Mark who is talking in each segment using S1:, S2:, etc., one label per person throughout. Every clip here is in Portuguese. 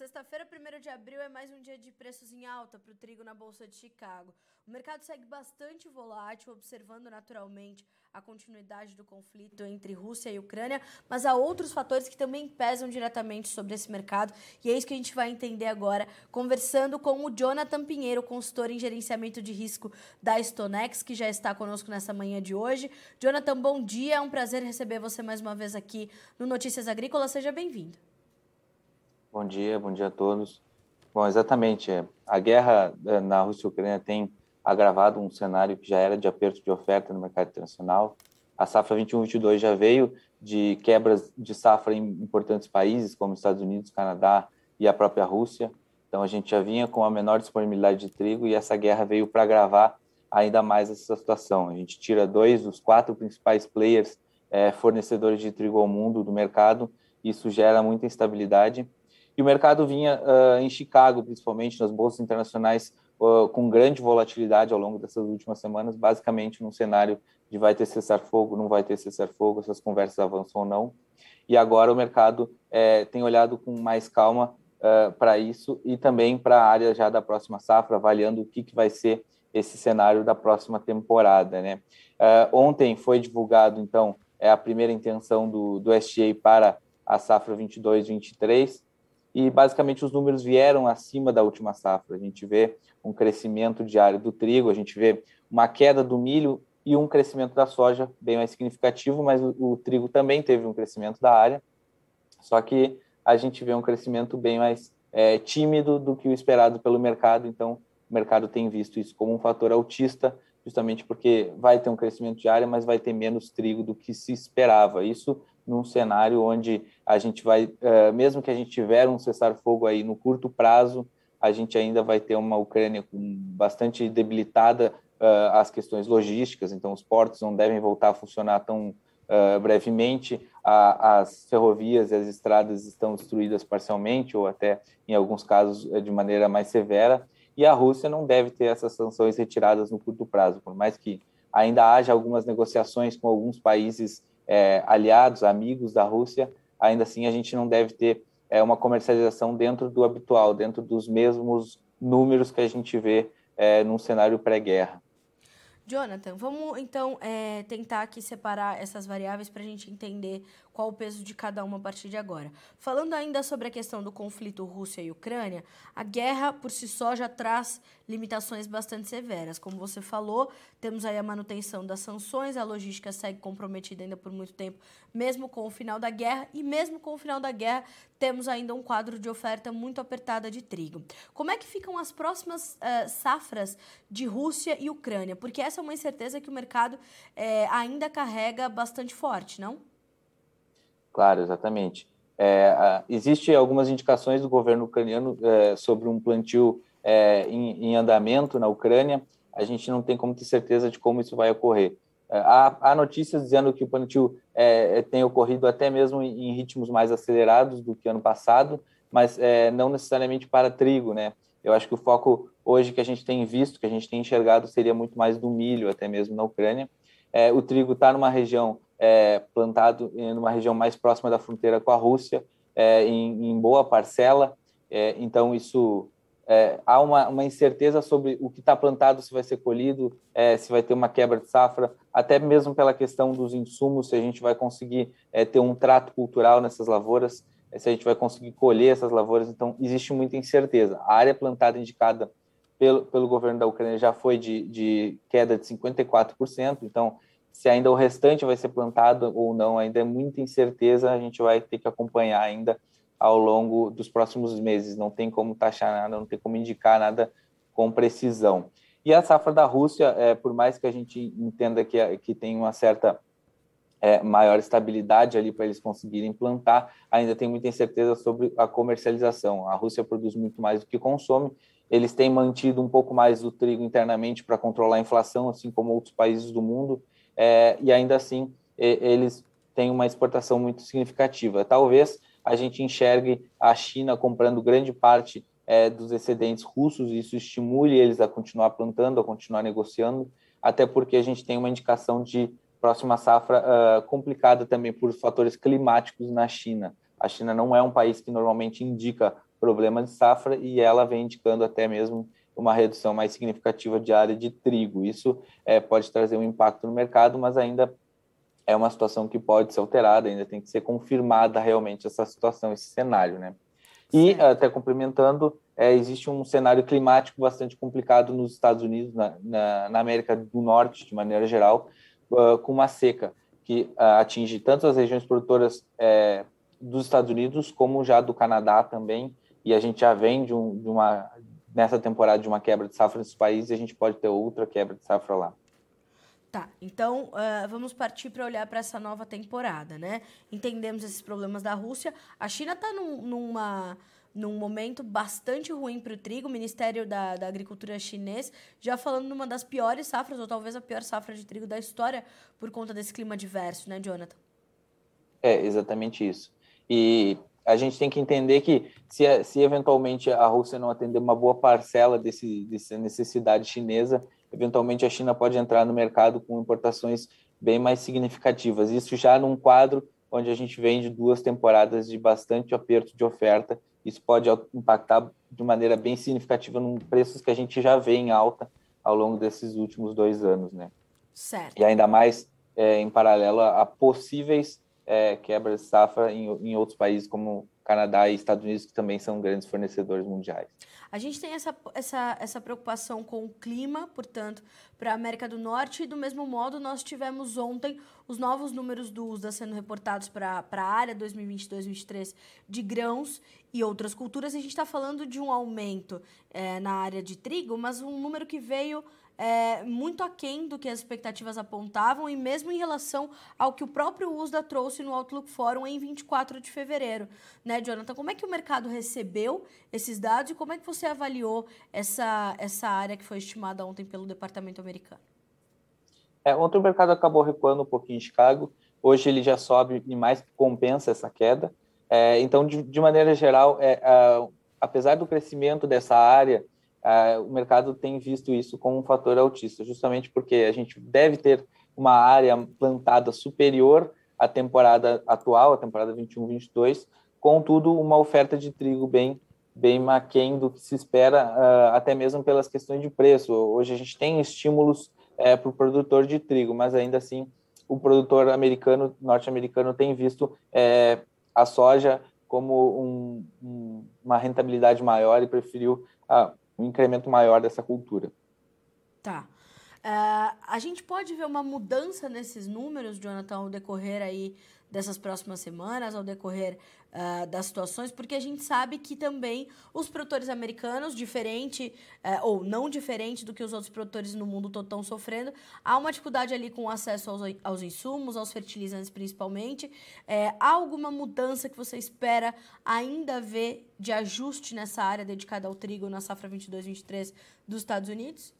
S1: sexta-feira, 1 de abril, é mais um dia de preços em alta para o trigo na Bolsa de Chicago. O mercado segue bastante volátil, observando naturalmente a continuidade do conflito entre Rússia e Ucrânia, mas há outros fatores que também pesam diretamente sobre esse mercado e é isso que a gente vai entender agora, conversando com o Jonathan Pinheiro, consultor em gerenciamento de risco da Stonex, que já está conosco nessa manhã de hoje. Jonathan, bom dia, é um prazer receber você mais uma vez aqui no Notícias Agrícolas, seja bem-vindo.
S2: Bom dia, bom dia a todos. Bom, exatamente. É, a guerra é, na Rússia e Ucrânia tem agravado um cenário que já era de aperto de oferta no mercado internacional. A safra 21-22 já veio de quebras de safra em importantes países, como Estados Unidos, Canadá e a própria Rússia. Então, a gente já vinha com a menor disponibilidade de trigo e essa guerra veio para agravar ainda mais essa situação. A gente tira dois dos quatro principais players é, fornecedores de trigo ao mundo do mercado, isso gera muita instabilidade e o mercado vinha uh, em Chicago, principalmente nas bolsas internacionais, uh, com grande volatilidade ao longo dessas últimas semanas, basicamente num cenário de vai ter cessar-fogo, não vai ter cessar-fogo, essas conversas avançam ou não. E agora o mercado é, tem olhado com mais calma uh, para isso e também para a área já da próxima safra, avaliando o que, que vai ser esse cenário da próxima temporada. Né? ontem foi divulgado, então, é a primeira intenção do, do SGA para a safra 22-23, e basicamente os números vieram acima da última safra. A gente vê um crescimento diário do trigo, a gente vê uma queda do milho e um crescimento da soja bem mais significativo, mas o, o trigo também teve um crescimento da área, só que a gente vê um crescimento bem mais é, tímido do que o esperado pelo mercado, então o mercado tem visto isso como um fator autista, justamente porque vai ter um crescimento de área, mas vai ter menos trigo do que se esperava. Isso num cenário onde a gente vai, uh, mesmo que a gente tiver um cessar-fogo aí no curto prazo, a gente ainda vai ter uma Ucrânia bastante debilitada uh, as questões logísticas, então os portos não devem voltar a funcionar tão uh, brevemente, as ferrovias e as estradas estão destruídas parcialmente ou até em alguns casos de maneira mais severa, e a Rússia não deve ter essas sanções retiradas no curto prazo, por mais que ainda haja algumas negociações com alguns países é, aliados, amigos da Rússia, ainda assim a gente não deve ter é, uma comercialização dentro do habitual, dentro dos mesmos números que a gente vê é, num cenário pré-guerra.
S1: Jonathan, vamos então é, tentar aqui separar essas variáveis para a gente entender qual o peso de cada uma a partir de agora. Falando ainda sobre a questão do conflito Rússia e Ucrânia, a guerra por si só já traz limitações bastante severas. Como você falou, temos aí a manutenção das sanções, a logística segue comprometida ainda por muito tempo, mesmo com o final da guerra, e mesmo com o final da guerra, temos ainda um quadro de oferta muito apertada de trigo. Como é que ficam as próximas uh, safras de Rússia e Ucrânia? Porque essa é uma incerteza que o mercado eh, ainda carrega bastante forte, não?
S2: Claro, exatamente. É, Existem algumas indicações do governo ucraniano é, sobre um plantio é, em, em, andamento na Ucrânia. A gente não tem como ter certeza de como isso vai ocorrer. É, há, há notícias dizendo que o plantio é, é, tem ocorrido até mesmo em, ritmos mais acelerados do que ano passado, mas não necessariamente para trigo, né? Eu acho que o foco hoje que a gente tem visto, que a gente tem enxergado, seria muito mais do milho, até mesmo na Ucrânia. o trigo está numa região é, plantado em uma região mais próxima da fronteira com a Rússia, é, em, em, boa parcela. É, então, isso é, há uma, uma, incerteza sobre o que está plantado, se vai ser colhido, é, se vai ter uma quebra de safra, até mesmo pela questão dos insumos, se a gente vai conseguir é, ter um trato cultural nessas lavouras, se a gente vai conseguir colher essas lavouras. Então, existe muita incerteza. A área plantada indicada pelo, pelo governo da Ucrânia já foi de, de queda de 54%, então se ainda o restante vai ser plantado ou não, ainda é muita incerteza, a gente vai ter que acompanhar ainda ao longo dos próximos meses. Não tem como taxar nada, não tem como indicar nada com precisão. E a safra da Rússia, é, por mais que a gente entenda que, que tem uma certa é, maior estabilidade ali para eles conseguirem plantar, ainda tem muita incerteza sobre a comercialização. A Rússia produz muito mais do que consome, eles têm mantido um pouco mais do trigo internamente para controlar a inflação, assim como outros países do mundo, é, e ainda assim eles têm uma exportação muito significativa. Talvez a gente enxergue a China comprando grande parte é, dos excedentes russos, e isso estimule eles a continuar plantando, a continuar negociando, até porque a gente tem uma indicação de próxima safra uh, complicada também por fatores climáticos na China. A China não é um país que normalmente indica problema de safra e ela vem indicando até mesmo uma redução mais significativa de área de trigo. Isso é, pode trazer um impacto no mercado, mas ainda é uma situação que pode ser alterada, ainda tem que ser confirmada realmente essa situação, esse cenário, né? E, até complementando, é, existe um cenário climático bastante complicado nos Estados Unidos, na, na, na América do Norte, de maneira geral, uh, com uma seca que uh, atinge tanto as regiões produtoras é, dos Estados Unidos como já do Canadá também, e a gente já vem de, um, de uma, nessa temporada de uma quebra de safra nesses países, e a gente pode ter outra quebra de safra lá.
S1: Tá, então uh, vamos partir para olhar para essa nova temporada, né? Entendemos esses problemas da Rússia. A China está num, numa, num momento bastante ruim para o trigo. O Ministério da, da Agricultura chinês já falando numa das piores safras, ou talvez a pior safra de trigo da história, por conta desse clima diverso, né, Jonathan?
S2: É, exatamente isso. E a gente tem que entender que se, se eventualmente a Rússia não atender uma boa parcela desse, dessa necessidade chinesa, eventualmente a China pode entrar no mercado com importações bem mais significativas. Isso já num quadro onde a gente vem de duas temporadas de bastante aperto de oferta, isso pode impactar de maneira bem significativa nos preços que a gente já vê em alta ao longo desses últimos dois anos, né?
S1: Certo.
S2: E ainda mais é, em paralelo a, a possíveis é, quebras de safra em, em outros países como Canadá e Estados Unidos, que também são grandes fornecedores mundiais.
S1: A gente tem essa, essa, essa preocupação com o clima, portanto, para a América do Norte, e do mesmo modo nós tivemos ontem os novos números do USDA sendo reportados para a área 2022-2023 de grãos e outras culturas. A gente está falando de um aumento é, na área de trigo, mas um número que veio é, muito aquém do que as expectativas apontavam e mesmo em relação ao que o próprio USDA trouxe no Outlook Forum em 24 de fevereiro. Né, Jonathan? Como é que o mercado recebeu esses dados e como é que você avaliou essa, essa área que foi estimada ontem pelo Departamento Americano?
S2: É, ontem o mercado acabou recuando um pouquinho em Chicago, hoje ele já sobe e mais compensa essa queda. É, então, de, de, maneira geral, é, apesar do crescimento dessa área, uh, o mercado tem visto isso como um fator altista, justamente porque a gente deve ter uma área plantada superior à temporada atual, a temporada 21-22, contudo, uma oferta de trigo bem bem aquém do que se espera, uh, até mesmo pelas questões de preço. Hoje a gente tem estímulos uh, para o produtor de trigo, mas ainda assim o produtor americano, norte-americano, tem visto a soja como um, um, uma rentabilidade maior e preferiu um incremento maior dessa cultura.
S1: Tá. Uh, a gente pode ver uma mudança nesses números, Jonathan, ao decorrer aí dessas próximas semanas, ao decorrer uh, das situações, porque a gente sabe que também os produtores americanos, diferente uh, ou não diferente do que os outros produtores no mundo estão sofrendo, há uma dificuldade ali com acesso aos, aos insumos, aos fertilizantes principalmente. É, há alguma mudança que você espera ainda ver de ajuste nessa área dedicada ao trigo na safra 22-23 dos Estados Unidos?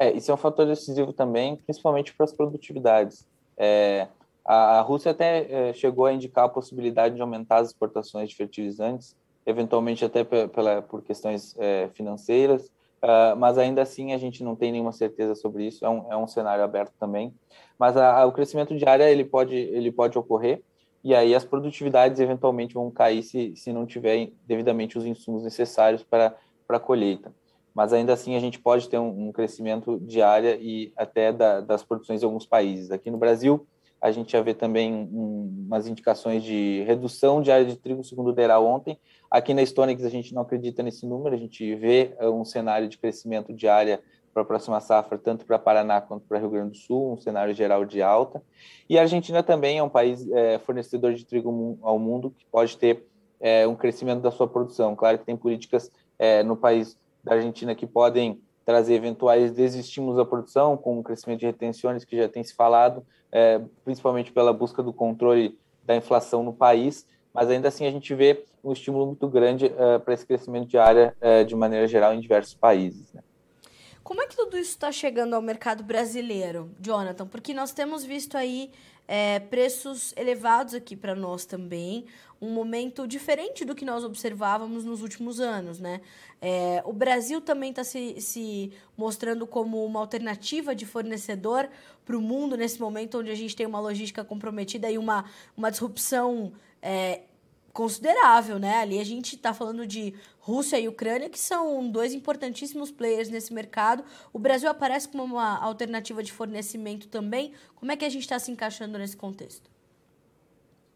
S2: É, isso é um fator decisivo também, principalmente para as produtividades. É, a Rússia até é, chegou a indicar a possibilidade de aumentar as exportações de fertilizantes, eventualmente até pela, por questões é, financeiras, uh, mas ainda assim a gente não tem nenhuma certeza sobre isso, é um, é um cenário aberto também. Mas a, a, o crescimento de área ele pode, ele pode ocorrer, e aí as produtividades eventualmente vão cair se, se não tiver devidamente os insumos necessários para, para a colheita. Mas ainda assim a gente pode ter um, um crescimento de área e até da, das produções de alguns países. Aqui no Brasil, a gente já vê também um, umas indicações de redução de área de trigo, segundo o ontem. Aqui na Stonix a gente não acredita nesse número, a gente vê eh, um cenário de crescimento de área para a próxima safra, tanto para Paraná quanto para Rio Grande do Sul, um cenário geral de alta. E a Argentina também é um país é, fornecedor de trigo ao mundo, que pode ter é, um crescimento da sua produção. Claro que tem políticas é, no país da Argentina que podem trazer eventuais desestímulos à produção, com o crescimento de retenções que já tem se falado, é, principalmente pela busca do controle da inflação no país, mas ainda assim a gente vê um estímulo muito grande é, para esse crescimento de área é, de maneira geral em diversos países. Né?
S1: Como é que tudo isso está chegando ao mercado brasileiro, Jonathan? Porque nós temos visto aí é, preços elevados aqui para nós também, um momento diferente do que nós observávamos nos últimos anos, né? É, o Brasil também está se, se mostrando como uma alternativa de fornecedor para o mundo nesse momento onde a gente tem uma logística comprometida e uma, uma disrupção é, considerável, né? Ali a gente está falando de Rússia e Ucrânia, que são dois importantíssimos players nesse mercado. O Brasil aparece como uma alternativa de fornecimento também. Como é que a gente está se encaixando nesse contexto?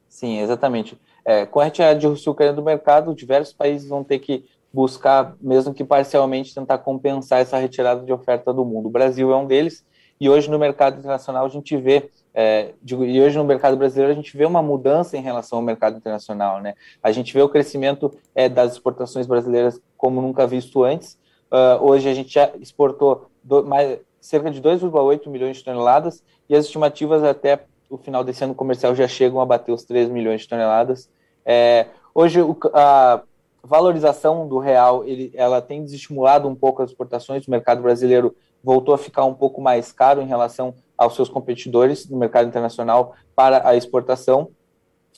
S2: Sim, exatamente. É, com a retirada de Rússia e Ucrânia do mercado, diversos países vão ter que buscar, mesmo que parcialmente, tentar compensar essa retirada de oferta do mundo. O Brasil é um deles, e hoje no mercado internacional a gente vê é, e hoje no mercado brasileiro a gente vê uma mudança em relação ao mercado internacional, né? A gente vê o crescimento é, das exportações brasileiras como nunca visto antes. Uh, hoje a gente já exportou do, mais, cerca de 2,8 milhões de toneladas e as estimativas até o final desse ano comercial já chegam a bater os 3 milhões de toneladas. É, hoje o, a valorização do real ele, ela tem desestimulado um pouco as exportações. O mercado brasileiro voltou a ficar um pouco mais caro em relação aos seus competidores no mercado internacional para a exportação.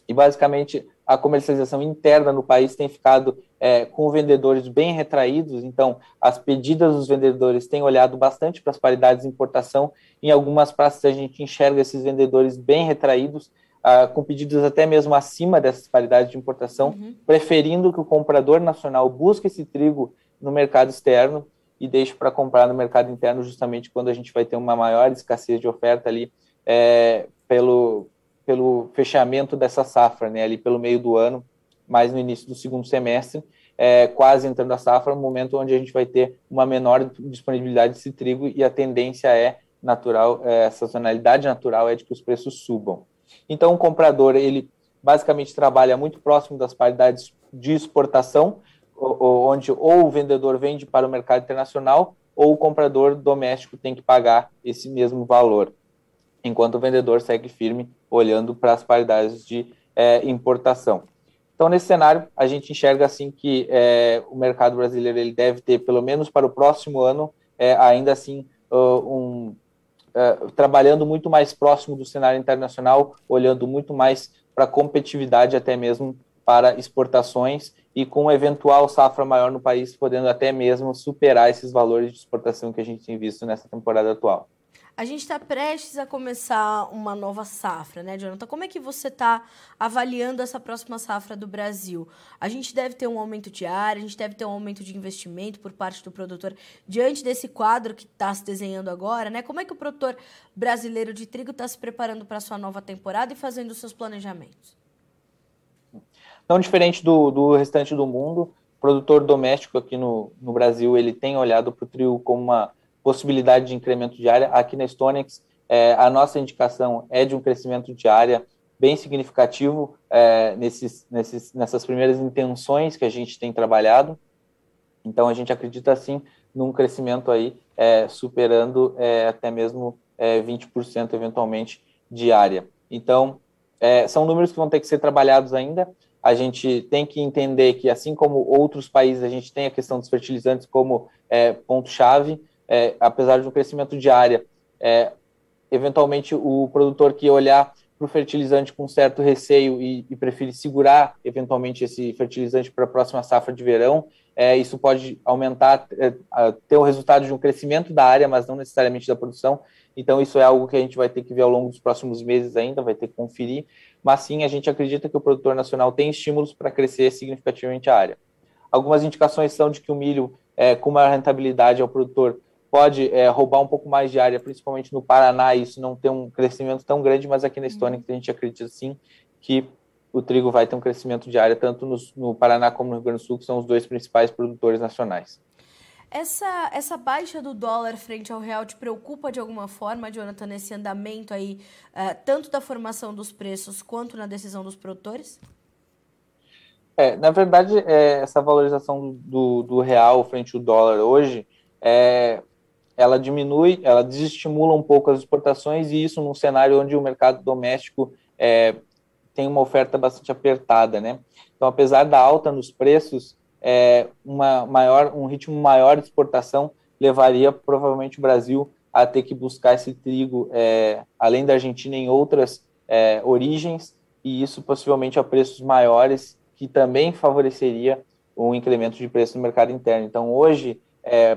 S2: E, basicamente, a comercialização interna no país tem ficado é, com vendedores bem retraídos, então as pedidas dos vendedores têm olhado bastante para as paridades de importação. Em algumas praças a gente enxerga esses vendedores bem retraídos, ah, com pedidos até mesmo acima dessas paridades de importação, uhum. preferindo que o comprador nacional busque esse trigo no mercado externo e deixe para comprar no mercado interno justamente quando a gente vai ter uma maior escassez de oferta ali é, pelo, pelo fechamento dessa safra, né, ali pelo meio do ano, mais no início do segundo semestre, é, quase entrando a safra, no momento onde a gente vai ter uma menor disponibilidade desse trigo e a tendência é natural, é, a sazonalidade natural é de que os preços subam. Então, o comprador, ele basicamente trabalha muito próximo das paridades de exportação, onde ou o vendedor vende para o mercado internacional ou o comprador doméstico tem que pagar esse mesmo valor, enquanto o vendedor segue firme olhando para as paridades de é, importação. Então, nesse cenário, a gente enxerga assim que é, o mercado brasileiro ele deve ter, pelo menos para o próximo ano, é, ainda assim, uh, um, uh, trabalhando muito mais próximo do cenário internacional, olhando muito mais para competitividade, até mesmo para exportações e com uma eventual safra maior no país, podendo até mesmo superar esses valores de exportação que a gente tem visto nessa temporada atual.
S1: A gente está prestes a começar uma nova safra, né, Jonathan? Como é que você está avaliando essa próxima safra do Brasil? A gente deve ter um aumento de área, a gente deve ter um aumento de investimento por parte do produtor diante desse quadro que está se desenhando agora, né? Como é que o produtor brasileiro de trigo está se preparando para a sua nova temporada e fazendo os seus planejamentos?
S2: Não diferente do, do restante do mundo, o produtor doméstico aqui no, no Brasil ele tem olhado para o trio como uma possibilidade de incremento de área. Aqui na Stonex, é, a nossa indicação é de um crescimento de área bem significativo é, nesses, nesses, nessas primeiras intenções que a gente tem trabalhado. Então, a gente acredita, sim, num crescimento aí é, superando é, até mesmo 20% é, eventualmente de área. Então, é, são números que vão ter que ser trabalhados ainda a gente tem que entender que, assim como outros países, a gente tem a questão dos fertilizantes como é, ponto-chave, é, apesar de um crescimento de área, é, eventualmente o produtor que olhar para o fertilizante com certo receio e, e preferir segurar eventualmente esse fertilizante para a próxima safra de verão, é, isso pode aumentar, é, ter o resultado de um crescimento da área, mas não necessariamente da produção. Então, isso é algo que a gente vai ter que ver ao longo dos próximos meses ainda, vai ter que conferir mas sim a gente acredita que o produtor nacional tem estímulos para crescer significativamente a área. Algumas indicações são de que o milho, é, com maior rentabilidade ao produtor, pode é, roubar um pouco mais de área, principalmente no Paraná, e isso não tem um crescimento tão grande, mas aqui na Estônia a gente acredita sim que o trigo vai ter um crescimento de área tanto no, no Paraná como no Rio Grande do Sul, que são os dois principais produtores nacionais.
S1: Essa, essa baixa do dólar frente ao real te preocupa de alguma forma, Jonathan, nesse andamento aí, uh, tanto da formação dos preços quanto na decisão dos produtores?
S2: É, na verdade, é, essa valorização do, do real frente ao dólar hoje, é, ela diminui, ela desestimula um pouco as exportações e isso num cenário onde o mercado doméstico é, tem uma oferta bastante apertada, né? Então, apesar da alta nos preços, é, uma maior, um ritmo maior de exportação levaria provavelmente o Brasil a ter que buscar esse trigo é, além da Argentina em outras é, origens e isso possivelmente a preços maiores que também favoreceria um incremento de preço no mercado interno. Então hoje é,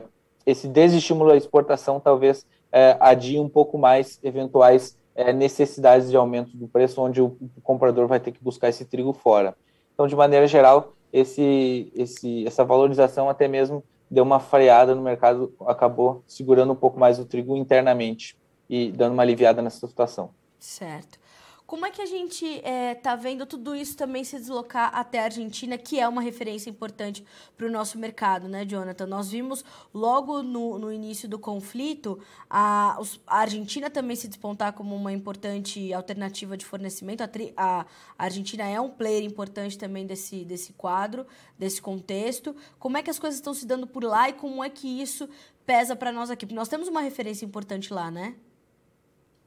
S2: esse desestímulo à exportação talvez é, adie um pouco mais eventuais é, necessidades de aumento do preço, onde o, comprador vai ter que buscar esse trigo fora. Então, de maneira geral, esse, esse, essa valorização até mesmo deu uma freada no mercado, acabou segurando um pouco mais o trigo internamente e dando uma aliviada nessa situação.
S1: Certo. Como é que a gente está é, vendo tudo isso também se deslocar até a Argentina, que é uma referência importante para o nosso mercado, né, Jonathan? Nós vimos logo no, no início do conflito a, a Argentina também se despontar como uma importante alternativa de fornecimento. A, tri, a, a Argentina é um player importante também desse, desse quadro, desse contexto. Como é que as coisas estão se dando por lá e como é que isso pesa para nós aqui? Porque nós temos uma referência importante lá, né?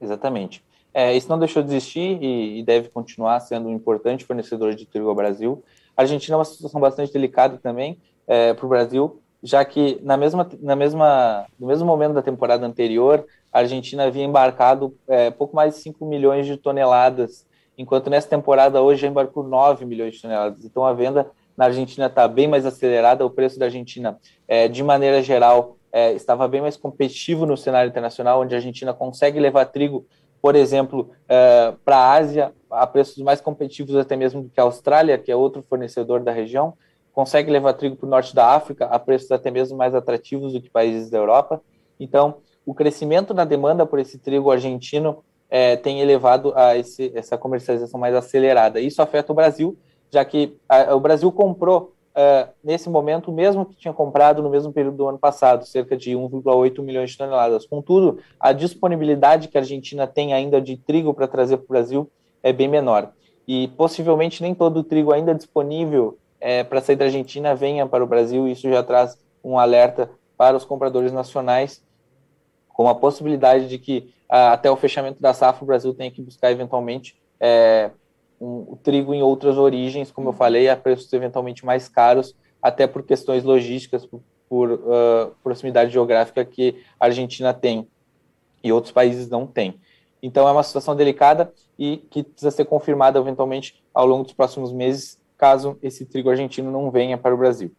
S2: Exatamente. É, isso não deixou de existir e, e, deve continuar sendo um importante fornecedor de trigo ao Brasil. A Argentina é uma situação bastante delicada também é, para o Brasil, já que na mesma, na mesma, no mesmo momento da temporada anterior, a Argentina havia embarcado é, pouco mais de 5 milhões de toneladas, enquanto nessa temporada hoje já embarcou 9 milhões de toneladas. Então a venda na Argentina está bem mais acelerada, o preço da Argentina, é, de maneira geral, é, estava bem mais competitivo no cenário internacional, onde a Argentina consegue levar trigo por exemplo, uh, para a Ásia, a preços mais competitivos até mesmo do que a Austrália, que é outro fornecedor da região, consegue levar trigo para o norte da África a preços até mesmo mais atrativos do que países da Europa. Então, o crescimento na demanda por esse trigo argentino é, tem elevado a esse, essa comercialização mais acelerada. Isso afeta o Brasil, já que a, o Brasil comprou uh, nesse momento, o mesmo que tinha comprado no mesmo período do ano passado, cerca de 1,8 milhões de toneladas. Contudo, a disponibilidade que a Argentina tem ainda de trigo para trazer para o Brasil é bem menor. E possivelmente nem todo o trigo ainda disponível é, para sair da Argentina venha para o Brasil. Isso já traz um alerta para os compradores nacionais, com a possibilidade de que até o fechamento da safra o Brasil tenha que buscar eventualmente é, um, o trigo em outras origens, como eu falei, a preços eventualmente mais caros, até por questões logísticas, por, por uh, proximidade geográfica que a Argentina tem e outros países não têm. Então é uma situação delicada e que precisa ser confirmada eventualmente ao longo dos próximos meses, caso esse trigo argentino não venha para o Brasil.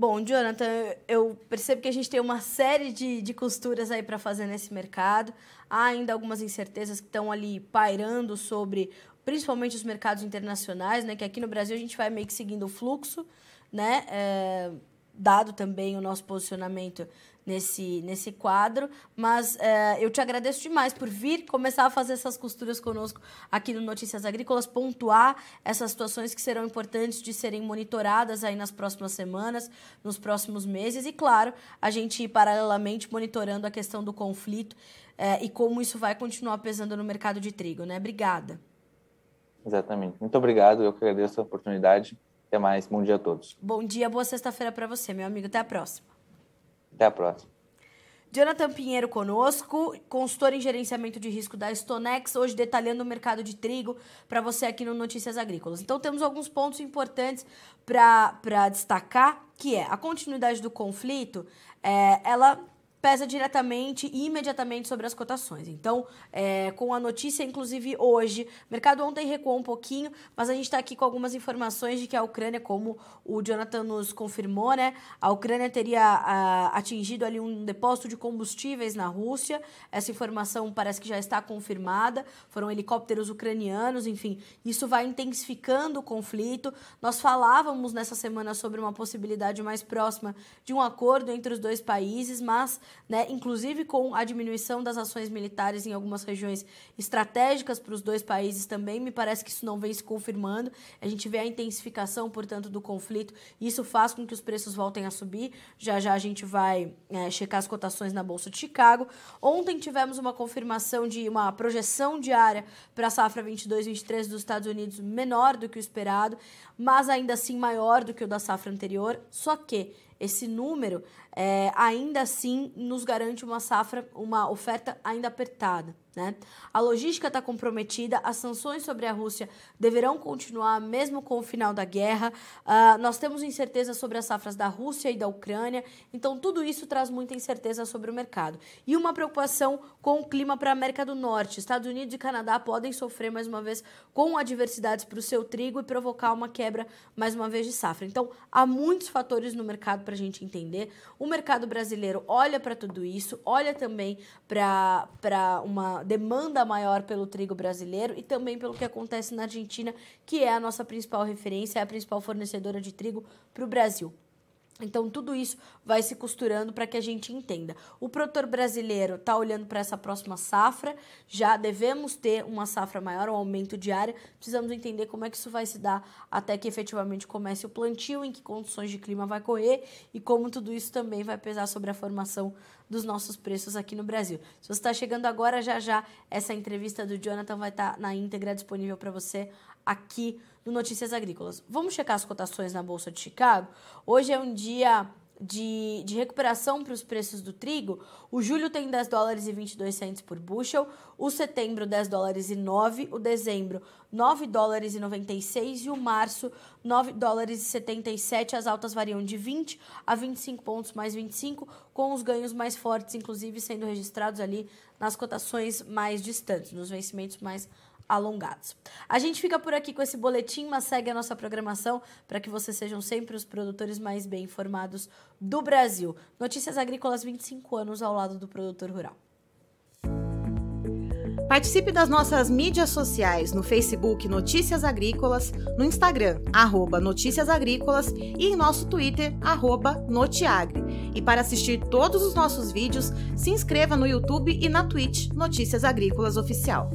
S1: Bom, Jonathan, eu percebo que a gente tem uma série de, de costuras aí para fazer nesse mercado. Há ainda algumas incertezas que estão ali pairando sobre principalmente os mercados internacionais, né? Que aqui no Brasil a gente vai meio que seguindo o fluxo, né? É, dado também o nosso posicionamento nesse, nesse quadro. Mas é, eu te agradeço demais por vir começar a fazer essas costuras conosco aqui no Notícias Agrícolas, pontuar essas situações que serão importantes de serem monitoradas aí nas próximas semanas, nos próximos meses. E, claro, a gente ir paralelamente monitorando a questão do conflito é, e como isso vai continuar pesando no mercado de trigo, né? Obrigada.
S2: Exatamente. Muito obrigado, eu que agradeço a oportunidade. Até mais, bom dia a todos.
S1: Bom dia, boa sexta-feira para você, meu amigo. Até a próxima.
S2: Até a próxima.
S1: Jonathan Pinheiro conosco, consultor em gerenciamento de risco da Stonex, hoje detalhando o mercado de trigo para você aqui no Notícias Agrícolas. Então temos alguns pontos importantes para destacar, que é a continuidade do conflito, é, ela pesa diretamente e imediatamente sobre as cotações. Então, é, com a notícia, inclusive hoje, o mercado ontem recuou um pouquinho, mas a gente está aqui com algumas informações de que a Ucrânia, como o Jonathan nos confirmou, né, a Ucrânia teria a, atingido ali um depósito de combustíveis na Rússia. Essa informação parece que já está confirmada. Foram helicópteros ucranianos, enfim, isso vai intensificando o conflito. Nós falávamos nessa semana sobre uma possibilidade mais próxima de um acordo entre os dois países, mas né? inclusive com a diminuição das ações militares em algumas regiões estratégicas para os dois países também. Me parece que isso não vem se confirmando. A gente vê a intensificação, portanto, do conflito isso faz com que os preços voltem a subir. Já já a gente vai é, checar as cotações na Bolsa de Chicago. Ontem tivemos uma confirmação de uma projeção diária para a safra 22-23 dos Estados Unidos menor do que o esperado, mas ainda assim maior do que o da safra anterior. Só que esse número é, ainda assim nos garante uma safra, uma oferta ainda apertada. Né? A logística está comprometida, as sanções sobre a Rússia deverão continuar mesmo com o final da guerra. Uh, nós temos incerteza sobre as safras da Rússia e da Ucrânia, então tudo isso traz muita incerteza sobre o mercado. E uma preocupação com o clima para a América do Norte. Estados Unidos e Canadá podem sofrer mais uma vez com adversidades para o seu trigo e provocar uma quebra mais uma vez de safra. Então há muitos fatores no mercado para a gente entender. O mercado brasileiro olha para tudo isso, olha também para uma demanda maior pelo trigo brasileiro e também pelo que acontece na Argentina, que é a nossa principal referência, é a principal fornecedora de trigo para o Brasil. Então, tudo isso vai se costurando para que a gente entenda. O produtor brasileiro está olhando para essa próxima safra, já devemos ter uma safra maior, um aumento diário. Precisamos entender como é que isso vai se dar até que efetivamente comece o plantio, em que condições de clima vai correr e como tudo isso também vai pesar sobre a formação dos nossos preços aqui no Brasil. Se você está chegando agora, já já essa entrevista do Jonathan vai estar tá na íntegra disponível para você aqui no Notícias Agrícolas. Vamos checar as cotações na Bolsa de Chicago? Hoje é um dia de, de recuperação para os preços do trigo. O julho tem 10 dólares e 22 centes por bushel, o setembro 10 dólares e 9, o dezembro 9 dólares e 96 e o março 9 dólares e 77. As altas variam de 20 a 25 pontos mais 25, com os ganhos mais fortes, inclusive sendo registrados ali nas cotações mais distantes, nos vencimentos mais alongados. A gente fica por aqui com esse boletim, mas segue a nossa programação para que vocês sejam sempre os produtores mais bem informados do Brasil. Notícias Agrícolas 25 anos ao lado do produtor rural.
S3: Participe das nossas mídias sociais no Facebook Notícias Agrícolas, no Instagram, arroba Notícias Agrícolas e em nosso Twitter, arroba Notiagre. E para assistir todos os nossos vídeos, se inscreva no YouTube e na Twitch Notícias Agrícolas Oficial.